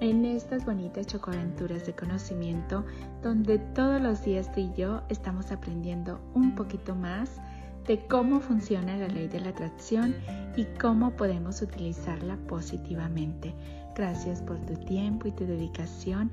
en estas bonitas chocoaventuras de conocimiento donde todos los días tú y yo estamos aprendiendo un poquito más de cómo funciona la ley de la atracción y cómo podemos utilizarla positivamente. Gracias por tu tiempo y tu dedicación.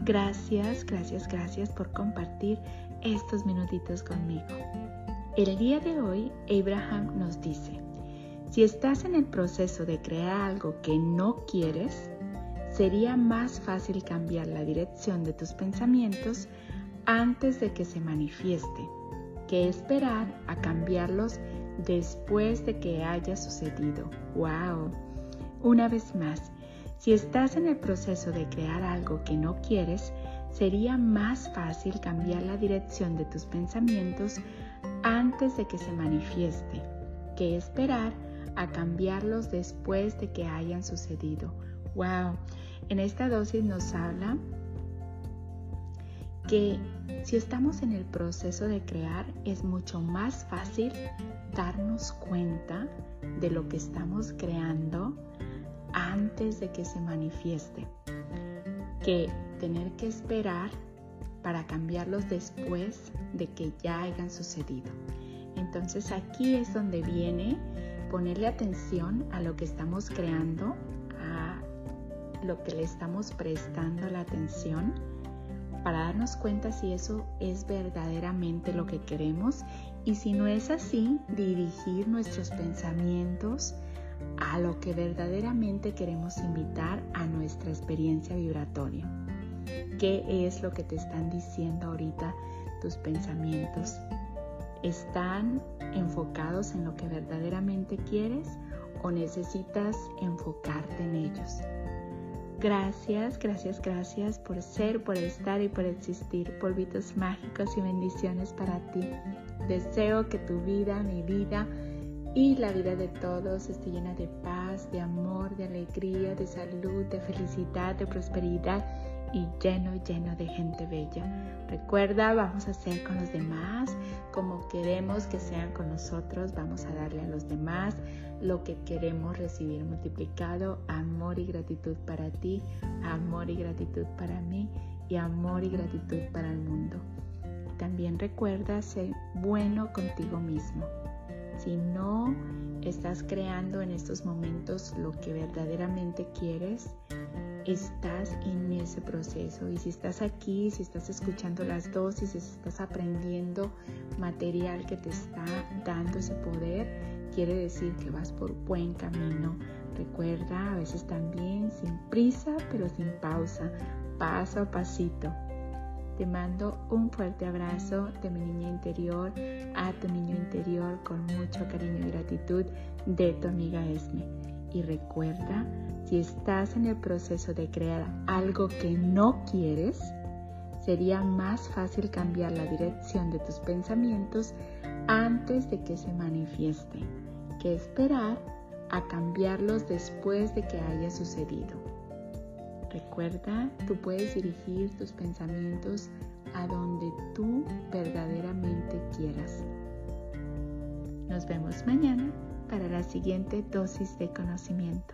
Gracias, gracias, gracias por compartir estos minutitos conmigo. El día de hoy, Abraham nos dice, si estás en el proceso de crear algo que no quieres, sería más fácil cambiar la dirección de tus pensamientos antes de que se manifieste que esperar a cambiarlos después de que haya sucedido. ¡Wow! Una vez más, si estás en el proceso de crear algo que no quieres, sería más fácil cambiar la dirección de tus pensamientos antes de que se manifieste que esperar a cambiarlos después de que hayan sucedido. ¡Wow! En esta dosis nos habla que si estamos en el proceso de crear es mucho más fácil darnos cuenta de lo que estamos creando antes de que se manifieste que tener que esperar para cambiarlos después de que ya hayan sucedido. Entonces aquí es donde viene ponerle atención a lo que estamos creando lo que le estamos prestando la atención para darnos cuenta si eso es verdaderamente lo que queremos y si no es así, dirigir nuestros pensamientos a lo que verdaderamente queremos invitar a nuestra experiencia vibratoria. ¿Qué es lo que te están diciendo ahorita tus pensamientos? ¿Están enfocados en lo que verdaderamente quieres o necesitas enfocarte en ellos? Gracias, gracias, gracias por ser, por estar y por existir. Polvitos mágicos y bendiciones para ti. Deseo que tu vida, mi vida y la vida de todos esté llena de paz, de amor, de alegría, de salud, de felicidad, de prosperidad y lleno, lleno de gente bella. Recuerda, vamos a ser con los demás como queremos que sean con nosotros, vamos a darle a los demás lo que queremos recibir multiplicado, amor y gratitud para ti, amor y gratitud para mí y amor y gratitud para el mundo. También recuerda ser bueno contigo mismo. Si no estás creando en estos momentos lo que verdaderamente quieres, estás en ese proceso. Y si estás aquí, si estás escuchando las dosis, si estás aprendiendo material que te está dando ese poder, quiere decir que vas por buen camino. Recuerda, a veces también sin prisa, pero sin pausa, paso a pasito. Te mando un fuerte abrazo de mi niña interior a tu niño interior con mucho cariño y gratitud de tu amiga Esme. Y recuerda, si estás en el proceso de crear algo que no quieres, sería más fácil cambiar la dirección de tus pensamientos antes de que se manifieste que esperar a cambiarlos después de que haya sucedido. Recuerda, tú puedes dirigir tus pensamientos a donde tú verdaderamente quieras. Nos vemos mañana la siguiente dosis de conocimiento.